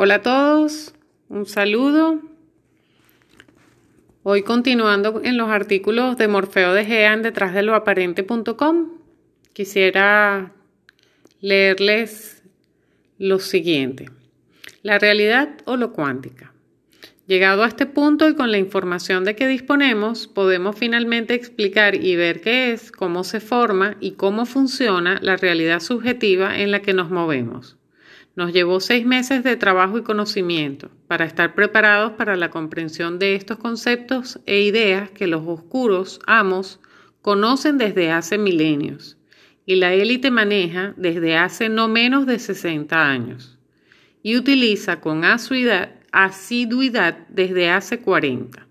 Hola a todos, un saludo. Hoy continuando en los artículos de Morfeo de Gean detrás de lo aparente.com, quisiera leerles lo siguiente. La realidad o lo cuántica. Llegado a este punto y con la información de que disponemos, podemos finalmente explicar y ver qué es, cómo se forma y cómo funciona la realidad subjetiva en la que nos movemos. Nos llevó seis meses de trabajo y conocimiento para estar preparados para la comprensión de estos conceptos e ideas que los oscuros amos conocen desde hace milenios y la élite maneja desde hace no menos de 60 años y utiliza con asiduidad, desde hace 40.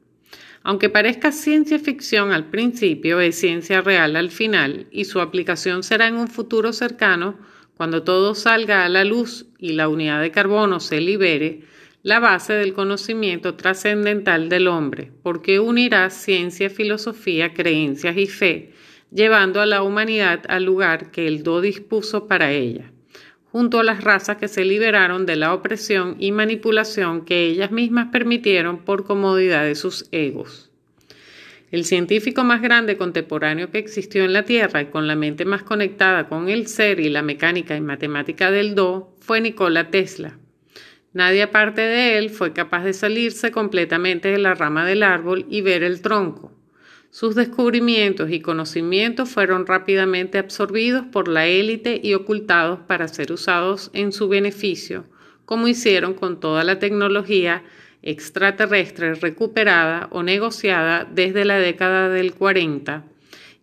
Aunque parezca ciencia ficción al principio, es ciencia real al final y su aplicación será en un futuro cercano cuando todo salga a la luz y la unidad de carbono se libere, la base del conocimiento trascendental del hombre, porque unirá ciencia, filosofía, creencias y fe, llevando a la humanidad al lugar que el Do dispuso para ella, junto a las razas que se liberaron de la opresión y manipulación que ellas mismas permitieron por comodidad de sus egos. El científico más grande contemporáneo que existió en la Tierra y con la mente más conectada con el ser y la mecánica y matemática del do fue Nikola Tesla. Nadie aparte de él fue capaz de salirse completamente de la rama del árbol y ver el tronco. Sus descubrimientos y conocimientos fueron rápidamente absorbidos por la élite y ocultados para ser usados en su beneficio, como hicieron con toda la tecnología extraterrestre recuperada o negociada desde la década del 40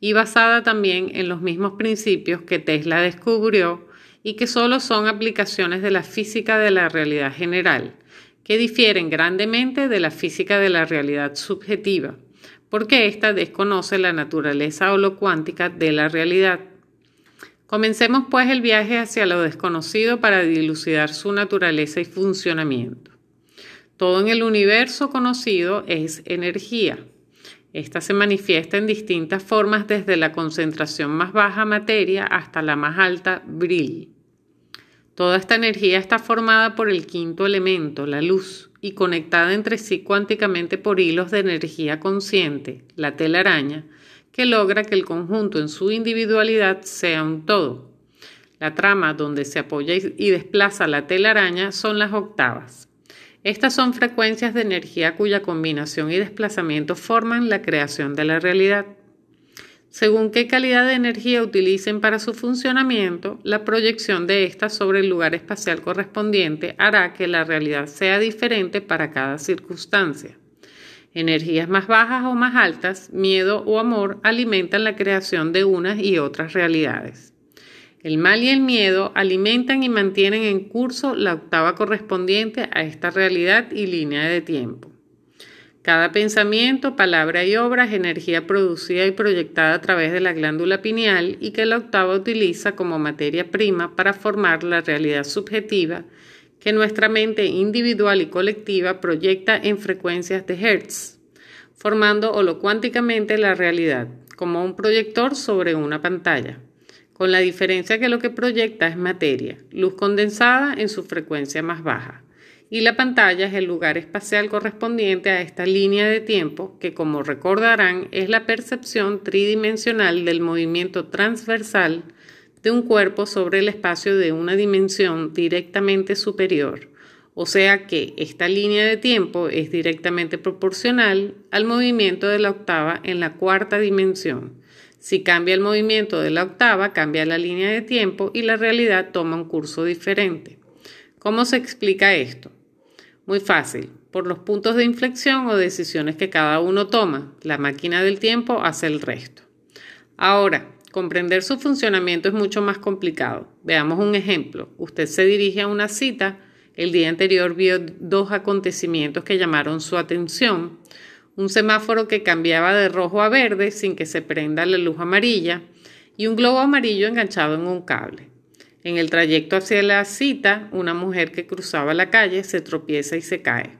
y basada también en los mismos principios que Tesla descubrió y que solo son aplicaciones de la física de la realidad general, que difieren grandemente de la física de la realidad subjetiva, porque ésta desconoce la naturaleza o lo cuántica de la realidad. Comencemos pues el viaje hacia lo desconocido para dilucidar su naturaleza y funcionamiento. Todo en el universo conocido es energía. Esta se manifiesta en distintas formas desde la concentración más baja materia hasta la más alta bril. Toda esta energía está formada por el quinto elemento, la luz, y conectada entre sí cuánticamente por hilos de energía consciente, la telaraña, que logra que el conjunto en su individualidad sea un todo. La trama donde se apoya y desplaza la telaraña son las octavas. Estas son frecuencias de energía cuya combinación y desplazamiento forman la creación de la realidad. Según qué calidad de energía utilicen para su funcionamiento, la proyección de ésta sobre el lugar espacial correspondiente hará que la realidad sea diferente para cada circunstancia. Energías más bajas o más altas, miedo o amor alimentan la creación de unas y otras realidades. El mal y el miedo alimentan y mantienen en curso la octava correspondiente a esta realidad y línea de tiempo. Cada pensamiento, palabra y obra es energía producida y proyectada a través de la glándula pineal y que la octava utiliza como materia prima para formar la realidad subjetiva que nuestra mente individual y colectiva proyecta en frecuencias de Hertz, formando holocuánticamente la realidad, como un proyector sobre una pantalla con la diferencia que lo que proyecta es materia, luz condensada en su frecuencia más baja, y la pantalla es el lugar espacial correspondiente a esta línea de tiempo que, como recordarán, es la percepción tridimensional del movimiento transversal de un cuerpo sobre el espacio de una dimensión directamente superior. O sea que esta línea de tiempo es directamente proporcional al movimiento de la octava en la cuarta dimensión, si cambia el movimiento de la octava, cambia la línea de tiempo y la realidad toma un curso diferente. ¿Cómo se explica esto? Muy fácil, por los puntos de inflexión o decisiones que cada uno toma. La máquina del tiempo hace el resto. Ahora, comprender su funcionamiento es mucho más complicado. Veamos un ejemplo. Usted se dirige a una cita. El día anterior vio dos acontecimientos que llamaron su atención un semáforo que cambiaba de rojo a verde sin que se prenda la luz amarilla y un globo amarillo enganchado en un cable. En el trayecto hacia la cita, una mujer que cruzaba la calle se tropieza y se cae.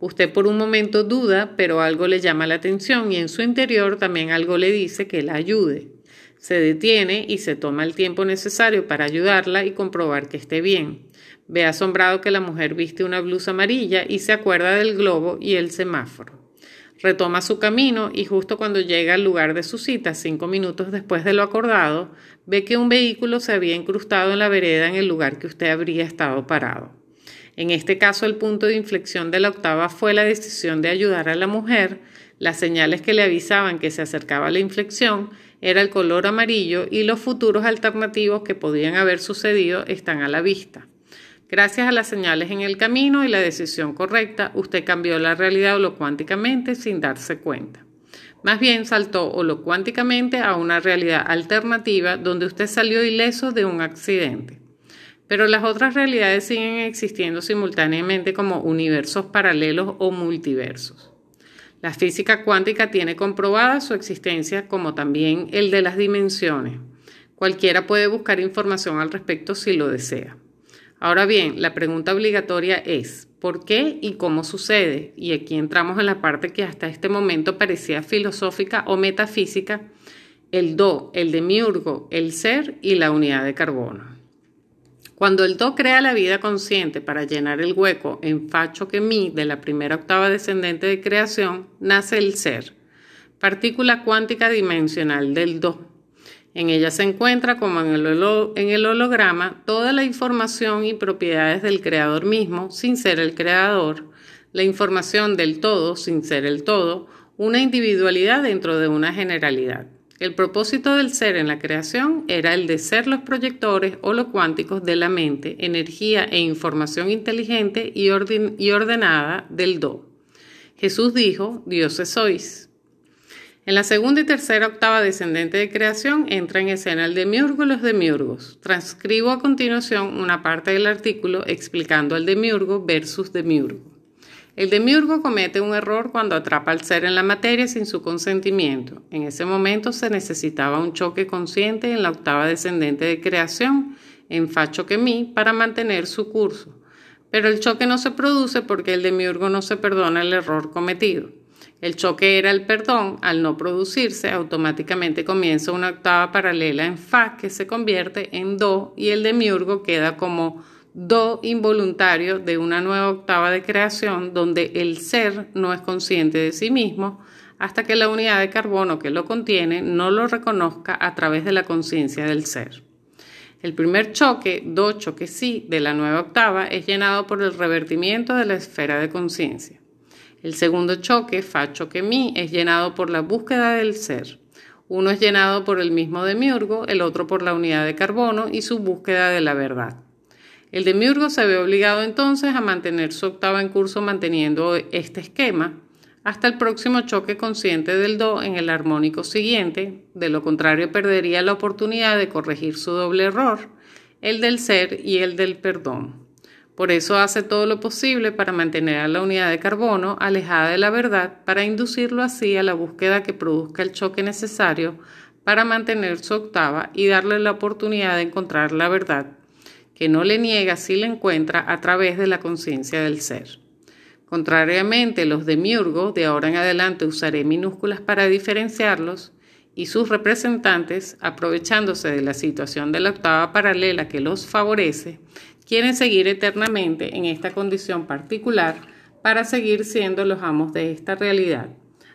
Usted por un momento duda, pero algo le llama la atención y en su interior también algo le dice que la ayude. Se detiene y se toma el tiempo necesario para ayudarla y comprobar que esté bien. Ve asombrado que la mujer viste una blusa amarilla y se acuerda del globo y el semáforo. Retoma su camino y justo cuando llega al lugar de su cita, cinco minutos después de lo acordado, ve que un vehículo se había incrustado en la vereda en el lugar que usted habría estado parado. En este caso, el punto de inflexión de la octava fue la decisión de ayudar a la mujer. Las señales que le avisaban que se acercaba la inflexión era el color amarillo y los futuros alternativos que podían haber sucedido están a la vista. Gracias a las señales en el camino y la decisión correcta, usted cambió la realidad holocuánticamente sin darse cuenta. Más bien saltó holocuánticamente a una realidad alternativa donde usted salió ileso de un accidente. Pero las otras realidades siguen existiendo simultáneamente como universos paralelos o multiversos. La física cuántica tiene comprobada su existencia como también el de las dimensiones. Cualquiera puede buscar información al respecto si lo desea. Ahora bien, la pregunta obligatoria es, ¿por qué y cómo sucede? Y aquí entramos en la parte que hasta este momento parecía filosófica o metafísica, el do, el demiurgo, el ser y la unidad de carbono. Cuando el Do crea la vida consciente para llenar el hueco en facho que mi de la primera octava descendente de creación, nace el ser, partícula cuántica dimensional del Do. En ella se encuentra, como en el, holograma, toda la información y propiedades del creador mismo, sin ser el creador, la información del todo, sin ser el todo, una individualidad dentro de una generalidad. El propósito del ser en la creación era el de ser los proyectores o los cuánticos de la mente, energía e información inteligente y, ordenada del Do. Jesús dijo, dioses sois. En la segunda y tercera octava descendente de creación entra en escena el demiurgo y los demiurgos. Transcribo a continuación una parte del artículo explicando el demiurgo versus demiurgo. El demiurgo comete un error cuando atrapa al ser en la materia sin su consentimiento. En ese momento se necesitaba un choque consciente en la octava descendente de creación, en facho que mi, para mantener su curso. Pero el choque no se produce porque el demiurgo no se perdona el error cometido. El choque era el perdón, al no producirse, automáticamente comienza una octava paralela en fa que se convierte en do y el demiurgo queda como do involuntario de una nueva octava de creación donde el ser no es consciente de sí mismo hasta que la unidad de carbono que lo contiene no lo reconozca a través de la conciencia del ser. El primer choque, do choque sí, de la nueva octava es llenado por el revertimiento de la esfera de conciencia. El segundo choque, fa choque mi, es llenado por la búsqueda del ser. Uno es llenado por el mismo demiurgo, el otro por la unidad de carbono y su búsqueda de la verdad. El demiurgo se ve obligado entonces a mantener su octava en curso manteniendo este esquema hasta el próximo choque consciente del Do en el armónico siguiente, de lo contrario perdería la oportunidad de corregir su doble error, el del ser y el del perdón. Por eso hace todo lo posible para mantener a la unidad de carbono alejada de la verdad, para inducirlo así a la búsqueda que produzca el choque necesario para mantener su octava y darle la oportunidad de encontrar la verdad que no le niega si la encuentra a través de la conciencia del ser. Contrariamente, los demiurgos, de ahora en adelante usaré minúsculas para diferenciarlos, y sus representantes, aprovechándose de la situación de la octava paralela que los favorece, quieren seguir eternamente en esta condición particular para seguir siendo los amos de esta realidad,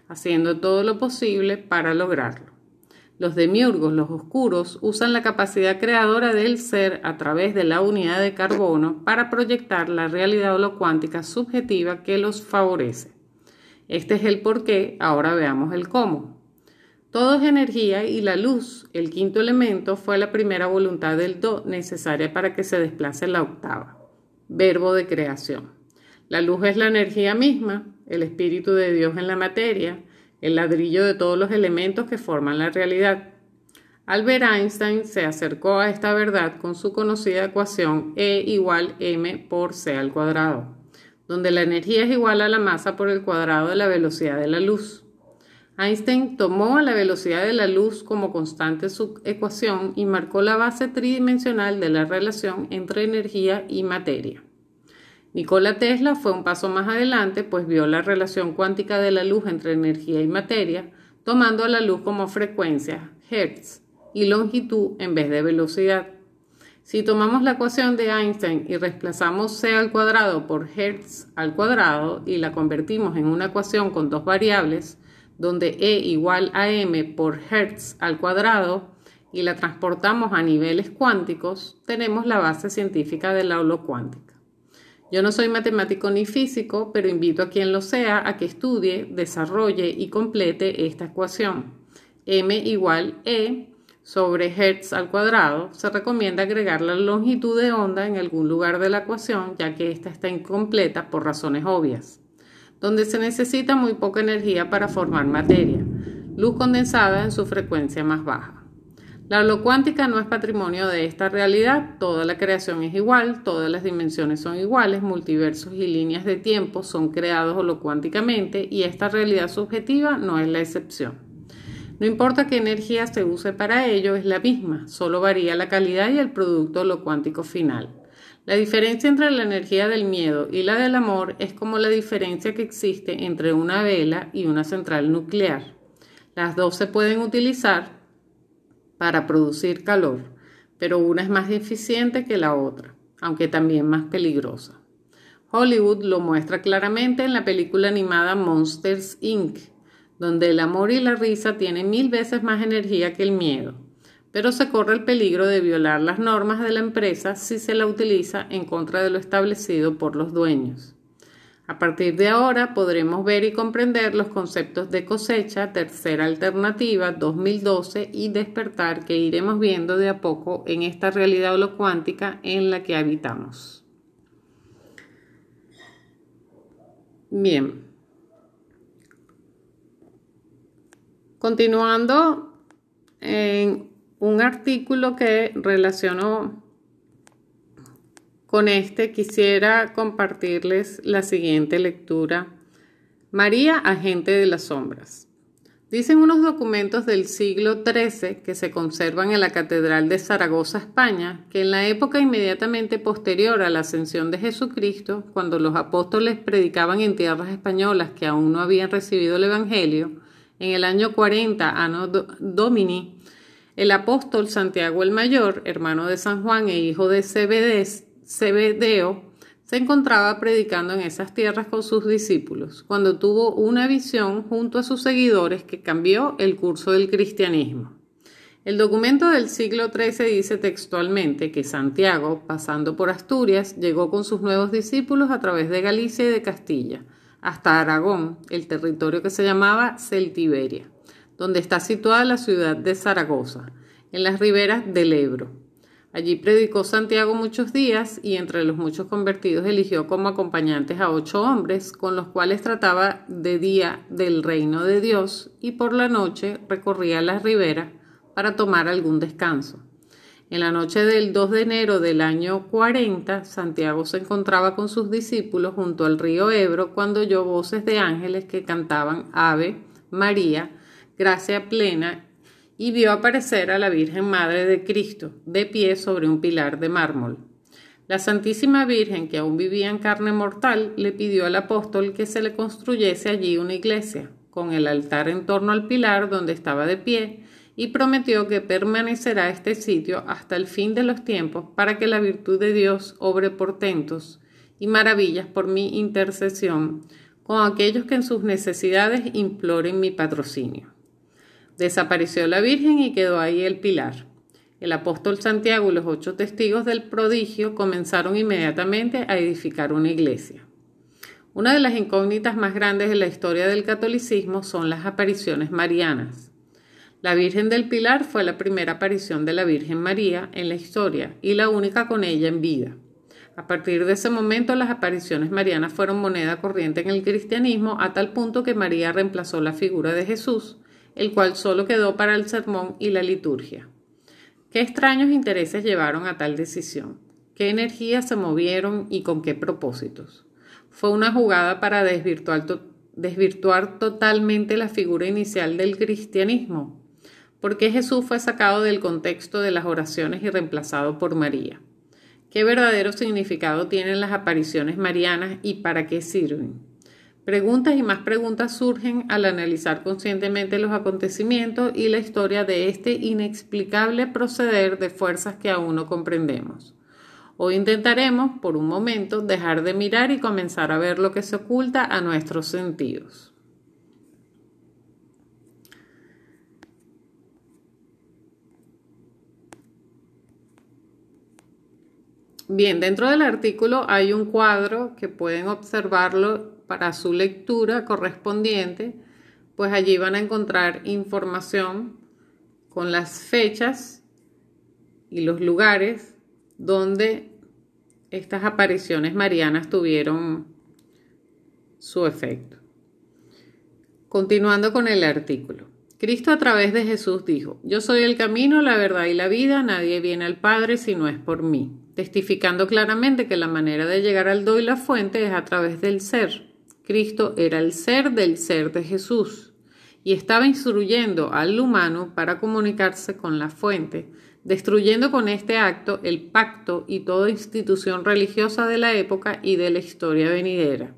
haciendo todo lo posible para lograrlo. Los demiurgos, los oscuros, usan la capacidad creadora del ser a través de la unidad de carbono para proyectar la realidad holocuántica subjetiva que los favorece. Este es el por qué, ahora veamos el cómo. Todo es energía y la luz, el quinto elemento, fue la primera voluntad del do necesaria para que se desplace la octava. Verbo de creación. La luz es la energía misma, el espíritu de Dios en la materia, el ladrillo de todos los elementos que forman la realidad. Albert Einstein se acercó a esta verdad con su conocida ecuación E igual m por c al cuadrado, donde la energía es igual a la masa por el cuadrado de la velocidad de la luz. Einstein tomó la velocidad de la luz como constante su ecuación y marcó la base tridimensional de la relación entre energía y materia. Nikola Tesla fue un paso más adelante, pues vio la relación cuántica de la luz entre energía y materia, tomando a la luz como frecuencia, hertz, y longitud en vez de velocidad. Si tomamos la ecuación de Einstein y reemplazamos c al cuadrado por hertz al cuadrado y la convertimos en una ecuación con dos variables, donde e igual a m por hertz al cuadrado y la transportamos a niveles cuánticos, tenemos la base científica de la holocuántica. Yo no soy matemático ni físico, pero invito a quien lo sea a que estudie, desarrolle y complete esta ecuación. m igual e sobre hertz al cuadrado, se recomienda agregar la longitud de onda en algún lugar de la ecuación, ya que ésta está incompleta por razones obvias, donde se necesita muy poca energía para formar materia, luz condensada en su frecuencia más baja. La holocuántica no es patrimonio de esta realidad, toda la creación es igual, todas las dimensiones son iguales, multiversos y líneas de tiempo son creados holocuánticamente y esta realidad subjetiva no es la excepción. No importa qué energía se use para ello, es la misma, solo varía la calidad y el producto holocuántico final. La diferencia entre la energía del miedo y la del amor es como la diferencia que existe entre una vela y una central nuclear. Las dos se pueden utilizar, para producir calor, pero una es más eficiente que la otra, aunque también más peligrosa. Hollywood lo muestra claramente en la película animada Monsters Inc., donde el amor y la risa tienen mil veces más energía que el miedo, pero se corre el peligro de violar las normas de la empresa si se la utiliza en contra de lo establecido por los dueños. A partir de ahora podremos ver y comprender los conceptos de cosecha, tercera alternativa, 2012 y despertar que iremos viendo de a poco en esta realidad holocuántica en la que habitamos. Bien. Continuando en un artículo que relacionó con este quisiera compartirles la siguiente lectura. María, agente de las sombras. Dicen unos documentos del siglo XIII que se conservan en la Catedral de Zaragoza, España, que en la época inmediatamente posterior a la ascensión de Jesucristo, cuando los apóstoles predicaban en tierras españolas que aún no habían recibido el Evangelio, en el año 40 Anno Domini, el apóstol Santiago el Mayor, hermano de San Juan e hijo de Cebedeo se encontraba predicando en esas tierras con sus discípulos, cuando tuvo una visión junto a sus seguidores que cambió el curso del cristianismo. El documento del siglo XIII dice textualmente que Santiago, pasando por Asturias, llegó con sus nuevos discípulos a través de Galicia y de Castilla, hasta Aragón, el territorio que se llamaba Celtiberia, donde está situada la ciudad de Zaragoza, en las riberas del Ebro. Allí predicó Santiago muchos días y entre los muchos convertidos eligió como acompañantes a ocho hombres con los cuales trataba de día del reino de Dios y por la noche recorría las riberas para tomar algún descanso. En la noche del 2 de enero del año 40, Santiago se encontraba con sus discípulos junto al río Ebro cuando oyó voces de ángeles que cantaban Ave, María, gracia plena y vio aparecer a la Virgen Madre de Cristo, de pie sobre un pilar de mármol. La Santísima Virgen, que aún vivía en carne mortal, le pidió al apóstol que se le construyese allí una iglesia, con el altar en torno al pilar donde estaba de pie, y prometió que permanecerá este sitio hasta el fin de los tiempos para que la virtud de Dios obre portentos y maravillas por mi intercesión con aquellos que en sus necesidades imploren mi patrocinio. Desapareció la Virgen y quedó ahí el pilar. El apóstol Santiago y los ocho testigos del prodigio comenzaron inmediatamente a edificar una iglesia. Una de las incógnitas más grandes de la historia del catolicismo son las apariciones marianas. La Virgen del Pilar fue la primera aparición de la Virgen María en la historia y la única con ella en vida. A partir de ese momento las apariciones marianas fueron moneda corriente en el cristianismo a tal punto que María reemplazó la figura de Jesús el cual solo quedó para el sermón y la liturgia. ¿Qué extraños intereses llevaron a tal decisión? ¿Qué energías se movieron y con qué propósitos? Fue una jugada para desvirtuar, totalmente la figura inicial del cristianismo. ¿Por qué Jesús fue sacado del contexto de las oraciones y reemplazado por María? ¿Qué verdadero significado tienen las apariciones marianas y para qué sirven? Preguntas y más preguntas surgen al analizar conscientemente los acontecimientos y la historia de este inexplicable proceder de fuerzas que aún no comprendemos. Hoy intentaremos, por un momento, dejar de mirar y comenzar a ver lo que se oculta a nuestros sentidos. Bien, dentro del artículo hay un cuadro que pueden observarlo para su lectura correspondiente, pues allí van a encontrar información con las fechas y los lugares donde estas apariciones marianas tuvieron su efecto. Continuando con el artículo. Cristo a través de Jesús dijo, Yo soy el camino, la verdad y la vida, nadie viene al Padre si no es por mí, testificando claramente que la manera de llegar al do y la fuente es a través del ser. Cristo era el ser del ser de Jesús y estaba instruyendo al humano para comunicarse con la fuente, destruyendo con este acto el pacto y toda institución religiosa de la época y de la historia venidera.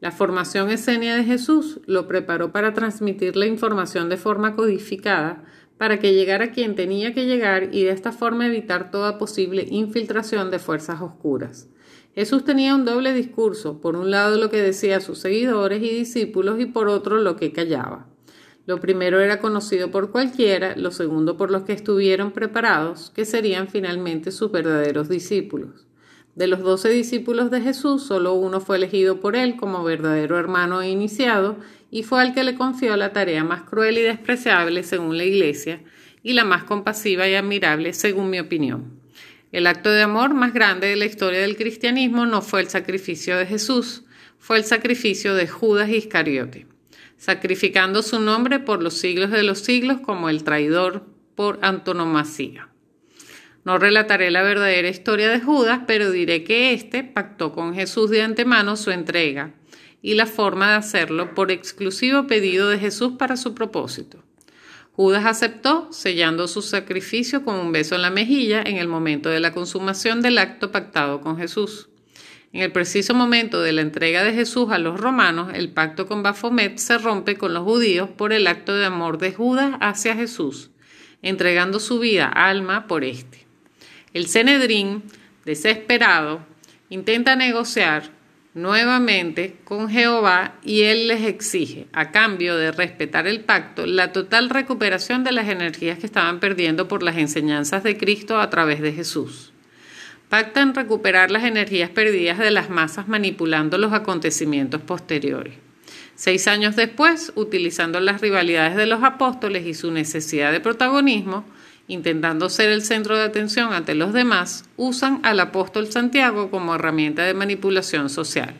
La formación escénica de Jesús lo preparó para transmitir la información de forma codificada para que llegara quien tenía que llegar y de esta forma evitar toda posible infiltración de fuerzas oscuras. Jesús tenía un doble discurso, por un lado lo que decía a sus seguidores y discípulos y por otro lo que callaba. Lo primero era conocido por cualquiera, lo segundo por los que estuvieron preparados, que serían finalmente sus verdaderos discípulos. De los doce discípulos de Jesús, solo uno fue elegido por él como verdadero hermano e iniciado, y fue al que le confió la tarea más cruel y despreciable según la Iglesia, y la más compasiva y admirable según mi opinión. El acto de amor más grande de la historia del cristianismo no fue el sacrificio de Jesús, fue el sacrificio de Judas Iscariote sacrificando su nombre por los siglos de los siglos como el traidor por antonomasia. No relataré la verdadera historia de Judas, pero diré que éste pactó con Jesús de antemano su entrega y la forma de hacerlo por exclusivo pedido de Jesús para su propósito. Judas aceptó, sellando su sacrificio con un beso en la mejilla en el momento de la consumación del acto pactado con Jesús. En el preciso momento de la entrega de Jesús a los romanos, el pacto con Baphomet se rompe con los judíos por el acto de amor de Judas hacia Jesús, entregando su vida alma por éste. El Cenedrín, desesperado, intenta negociar nuevamente con Jehová y él les exige, a cambio de respetar el pacto, la total recuperación de las energías que estaban perdiendo por las enseñanzas de Cristo a través de Jesús pactan recuperar las energías perdidas de las masas manipulando los acontecimientos posteriores. Seis años después, utilizando las rivalidades de los apóstoles y su necesidad de protagonismo, intentando ser el centro de atención ante los demás, usan al apóstol Santiago como herramienta de manipulación social.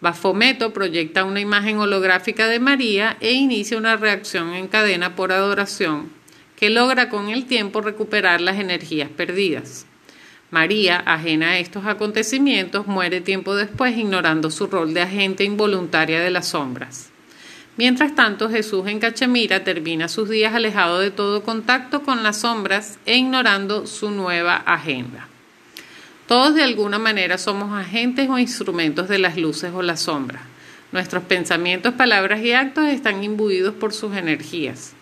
Bafometo proyecta una imagen holográfica de María e inicia una reacción en cadena por adoración que logra con el tiempo recuperar las energías perdidas. María, ajena a estos acontecimientos, muere tiempo después ignorando su rol de agente involuntaria de las sombras. Mientras tanto, Jesús en Cachemira termina sus días alejado de todo contacto con las sombras e ignorando su nueva agenda. Todos de alguna manera somos agentes o instrumentos de las luces o las sombras. Nuestros pensamientos, palabras y actos están imbuidos por sus energías.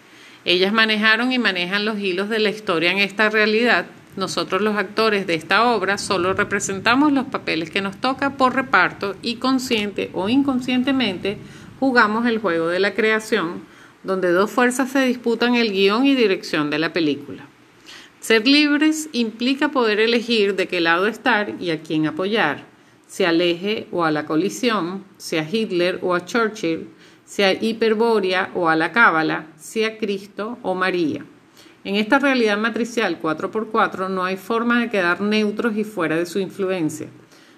Ellas manejaron y manejan los hilos de la historia en esta realidad nosotros los actores de esta obra solo representamos los papeles que nos toca por reparto y consciente o inconscientemente jugamos el juego de la creación, donde dos fuerzas se disputan el guion y dirección de la película. Ser libres implica poder elegir de qué lado estar y a quién apoyar, sea aleje o a la colisión, sea Hitler o a Churchill, sea Hiperbórea o a la Cábala, sea Cristo o María. En esta realidad matricial 4x4 no hay forma de quedar neutros y fuera de su influencia.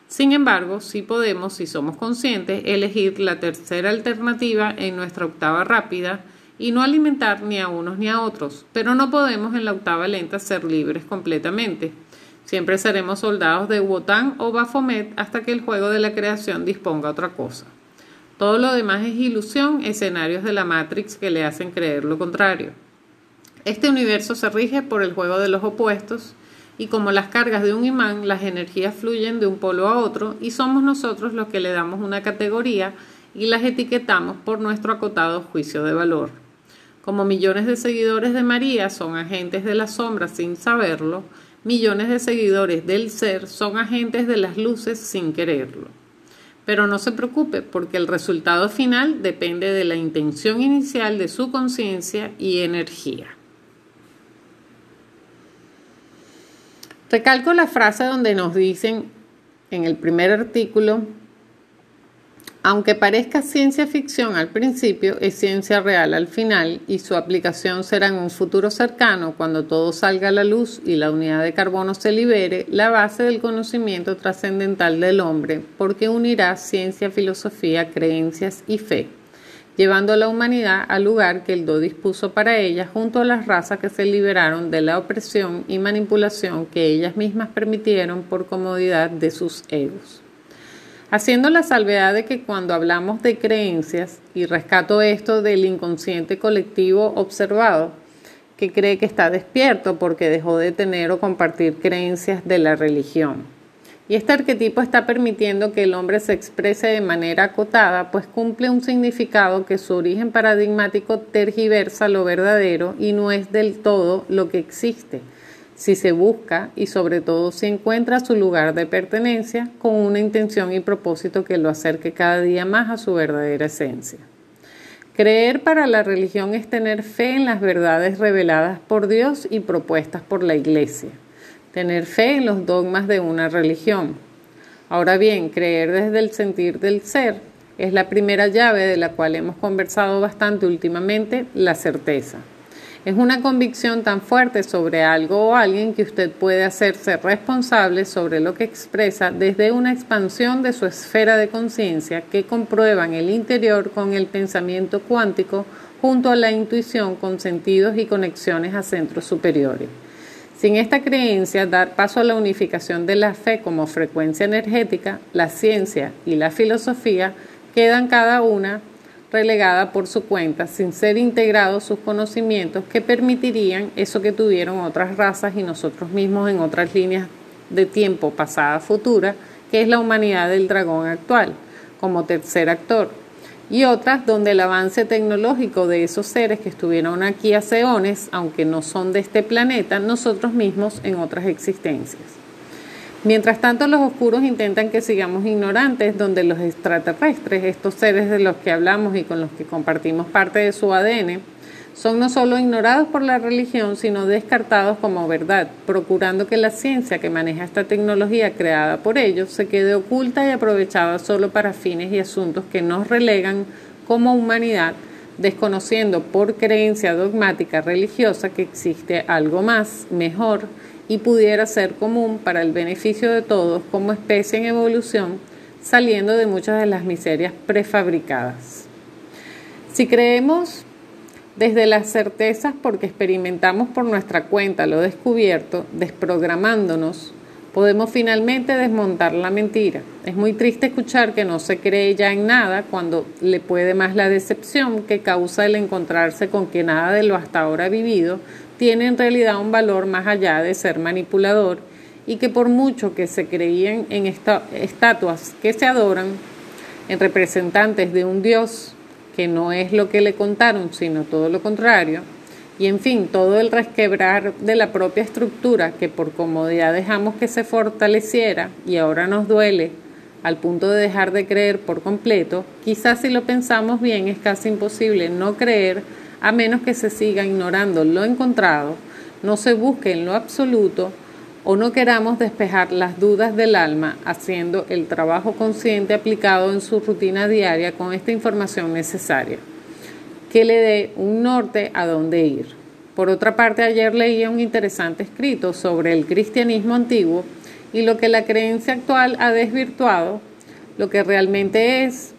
Sin embargo, sí podemos, si somos conscientes, elegir la tercera alternativa en nuestra octava rápida y no alimentar ni a unos ni a otros, pero no podemos en la octava lenta ser libres completamente. Siempre seremos soldados de Wotan o Baphomet hasta que el juego de la creación disponga otra cosa. Todo lo demás es ilusión, escenarios de la Matrix que le hacen creer lo contrario. Este universo se rige por el juego de los opuestos y como las cargas de un imán, las energías fluyen de un polo a otro y somos nosotros los que le damos una categoría y las etiquetamos por nuestro acotado juicio de valor. Como millones de seguidores de María son agentes de la sombra sin saberlo, millones de seguidores del ser son agentes de las luces sin quererlo. Pero no se preocupe porque el resultado final depende de la intención inicial de su conciencia y energía. Recalco la frase donde nos dicen en el primer artículo, aunque parezca ciencia ficción al principio, es ciencia real al final y su aplicación será en un futuro cercano, cuando todo salga a la luz y la unidad de carbono se libere, la base del conocimiento trascendental del hombre, porque unirá ciencia, filosofía, creencias y fe, llevando a la humanidad al lugar que el Do dispuso para ella junto a las razas que se liberaron de la opresión y manipulación que ellas mismas permitieron por comodidad de sus egos haciendo la salvedad de que cuando hablamos de creencias, y rescato esto del inconsciente colectivo observado, que cree que está despierto porque dejó de tener o compartir creencias de la religión. Y este arquetipo está permitiendo que el hombre se exprese de manera acotada, pues cumple un significado que su origen paradigmático tergiversa lo verdadero y no es del todo lo que existe si se busca y sobre todo si encuentra su lugar de pertenencia con una intención y propósito que lo acerque cada día más a su verdadera esencia. Creer para la religión es tener fe en las verdades reveladas por Dios y propuestas por la Iglesia, tener fe en los dogmas de una religión. Ahora bien, creer desde el sentir del ser es la primera llave de la cual hemos conversado bastante últimamente, la certeza. Es una convicción tan fuerte sobre algo o alguien que usted puede hacerse responsable sobre lo que expresa desde una expansión de su esfera de conciencia que comprueba en el interior con el pensamiento cuántico junto a la intuición con sentidos y conexiones a centros superiores. Sin esta creencia, dar paso a la unificación de la fe como frecuencia energética, la ciencia y la filosofía quedan cada una relegada por su cuenta sin ser integrados sus conocimientos que permitirían eso que tuvieron otras razas y nosotros mismos en otras líneas de tiempo pasada futura, que es la humanidad del dragón actual, como tercer actor, y otras donde el avance tecnológico de esos seres que estuvieron aquí hace eones, aunque no son de este planeta, nosotros mismos en otras existencias. Mientras tanto, los oscuros intentan que sigamos ignorantes, donde los extraterrestres, estos seres de los que hablamos y con los que compartimos parte de su ADN, son no solo ignorados por la religión, sino descartados como verdad, procurando que la ciencia que maneja esta tecnología creada por ellos se quede oculta y aprovechada solo para fines y asuntos que nos relegan como humanidad, desconociendo por creencia dogmática religiosa que existe algo más, mejor, y pudiera ser común para el beneficio de todos como especie en evolución, saliendo de muchas de las miserias prefabricadas. Si creemos desde las certezas porque experimentamos por nuestra cuenta lo descubierto, desprogramándonos, podemos finalmente desmontar la mentira. Es muy triste escuchar que no se cree ya en nada cuando le puede más la decepción que causa el encontrarse con que nada de lo hasta ahora vivido tiene en realidad un valor más allá de ser manipulador y que por mucho que se creían en estatuas que se adoran, en representantes de un Dios que no es lo que le contaron, sino todo lo contrario, y en fin, todo el resquebrar de la propia estructura que por comodidad dejamos que se fortaleciera y ahora nos duele al punto de dejar de creer por completo, quizás si lo pensamos bien es casi imposible no creer a menos que se siga ignorando lo encontrado, no se busque en lo absoluto o no queramos despejar las dudas del alma haciendo el trabajo consciente aplicado en su rutina diaria con esta información necesaria, que le dé un norte a dónde ir. Por otra parte, ayer leía un interesante escrito sobre el cristianismo antiguo y lo que la creencia actual ha desvirtuado, lo que realmente es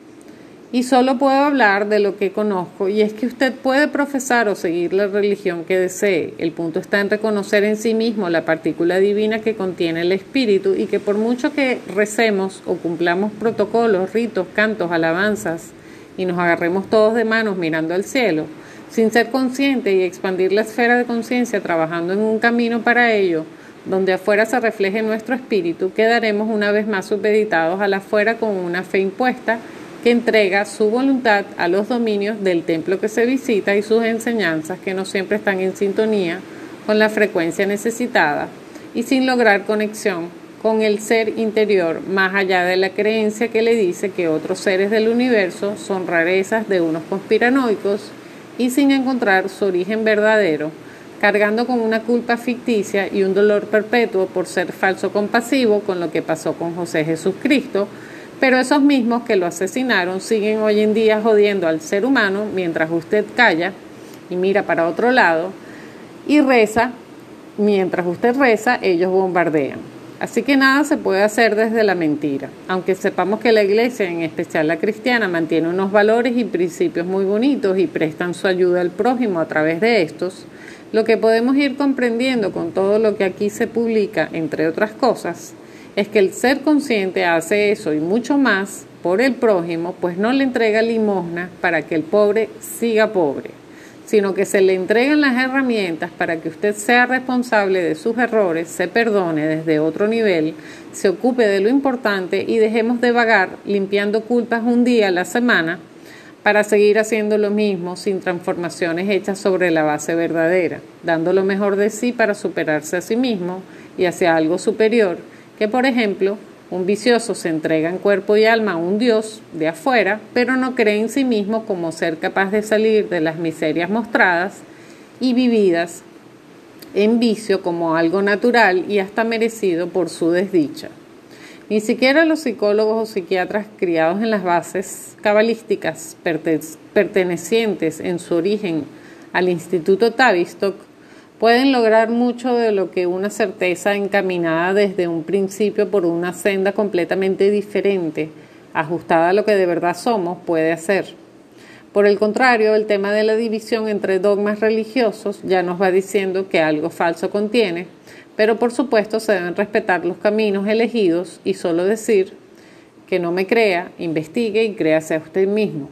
y solo puedo hablar de lo que conozco y es que usted puede profesar o seguir la religión que desee. El punto está en reconocer en sí mismo la partícula divina que contiene el espíritu y que por mucho que recemos o cumplamos protocolos, ritos, cantos, alabanzas y nos agarremos todos de manos mirando al cielo, sin ser consciente y expandir la esfera de conciencia trabajando en un camino para ello, donde afuera se refleje nuestro espíritu, quedaremos una vez más supeditados a la afuera con una fe impuesta que entrega su voluntad a los dominios del templo que se visita y sus enseñanzas que no siempre están en sintonía con la frecuencia necesitada y sin lograr conexión con el ser interior más allá de la creencia que le dice que otros seres del universo son rarezas de unos conspiranoicos y sin encontrar su origen verdadero, cargando con una culpa ficticia y un dolor perpetuo por ser falso compasivo con lo que pasó con José Jesucristo, pero esos mismos que lo asesinaron siguen hoy en día jodiendo al ser humano mientras usted calla y mira para otro lado y reza, mientras usted reza ellos bombardean. Así que nada se puede hacer desde la mentira, aunque sepamos que la iglesia, en especial la cristiana, mantiene unos valores y principios muy bonitos y prestan su ayuda al prójimo a través de estos, lo que podemos ir comprendiendo con todo lo que aquí se publica, entre otras cosas, es que el ser consciente hace eso y mucho más por el prójimo, pues no le entrega limosna para que el pobre siga pobre sino que se le entreguen las herramientas para que usted sea responsable de sus errores, se perdone desde otro nivel, se ocupe de lo importante y dejemos de vagar limpiando culpas un día a la semana para seguir haciendo lo mismo sin transformaciones hechas sobre la base verdadera, dando lo mejor de sí para superarse a sí mismo y hacia algo superior, que por ejemplo un vicioso se entrega en cuerpo y alma a un Dios de afuera, pero no cree en sí mismo como ser capaz de salir de las miserias mostradas y vividas en vicio como algo natural y hasta merecido por su desdicha. Ni siquiera los psicólogos o psiquiatras criados en las bases cabalísticas pertenecientes en su origen al Instituto Tavistock pueden lograr mucho de lo que una certeza encaminada desde un principio por una senda completamente diferente, ajustada a lo que de verdad somos, puede hacer. Por el contrario, el tema de la división entre dogmas religiosos ya nos va diciendo que algo falso contiene, pero por supuesto se deben respetar los caminos elegidos y solo decir que no me crea, investigue y créase a usted mismo.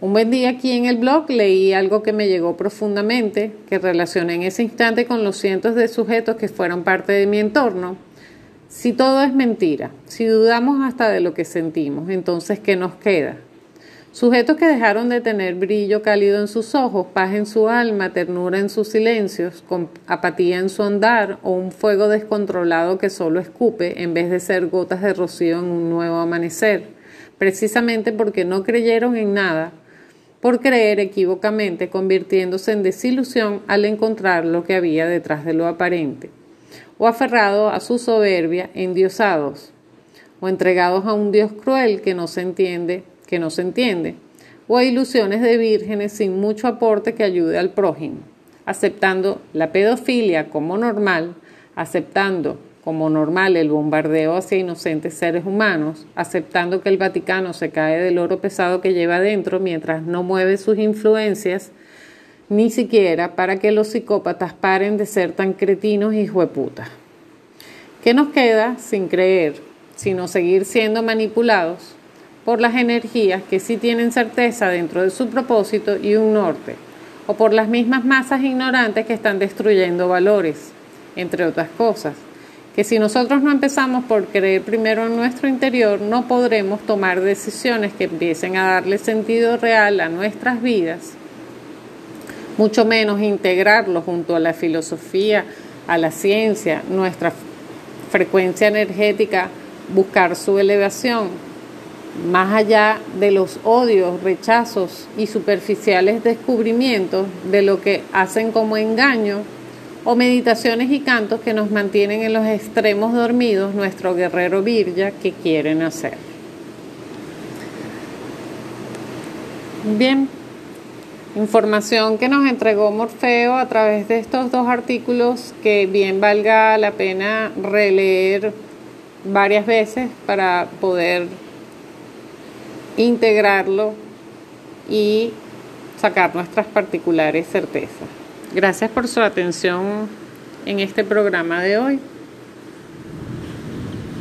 Un buen día aquí en el blog leí algo que me llegó profundamente, que relacioné en ese instante con los cientos de sujetos que fueron parte de mi entorno. Si todo es mentira, si dudamos hasta de lo que sentimos, entonces ¿qué nos queda? Sujetos que dejaron de tener brillo cálido en sus ojos, paz en su alma, ternura en sus silencios, apatía en su andar o un fuego descontrolado que solo escupe en vez de ser gotas de rocío en un nuevo amanecer, precisamente porque no creyeron en nada por creer equivocamente, convirtiéndose en desilusión al encontrar lo que había detrás de lo aparente, o aferrado a su soberbia, endiosados, o entregados a un Dios cruel que no se entiende, que no se entiende, o a ilusiones de vírgenes sin mucho aporte que ayude al prójimo, aceptando la pedofilia como normal, aceptando como normal el bombardeo hacia inocentes seres humanos, aceptando que el Vaticano se cae del oro pesado que lleva dentro mientras no mueve sus influencias, ni siquiera para que los psicópatas paren de ser tan cretinos y jueputas. ¿Qué nos queda sin creer, sino seguir siendo manipulados por las energías que sí tienen certeza dentro de su propósito y un norte, o por las mismas masas ignorantes que están destruyendo valores, entre otras cosas? Que si nosotros no empezamos por creer primero en nuestro interior, no podremos tomar decisiones que empiecen a darle sentido real a nuestras vidas, mucho menos integrarlo junto a la filosofía, a la ciencia, nuestra frecuencia energética, buscar su elevación, más allá de los odios, rechazos y superficiales descubrimientos de lo que hacen como engaño o meditaciones y cantos que nos mantienen en los extremos dormidos nuestro guerrero virya que quieren hacer. Bien, información que nos entregó Morfeo a través de estos dos artículos que bien valga la pena releer varias veces para poder integrarlo y sacar nuestras particulares certezas. Gracias por su atención en este programa de hoy.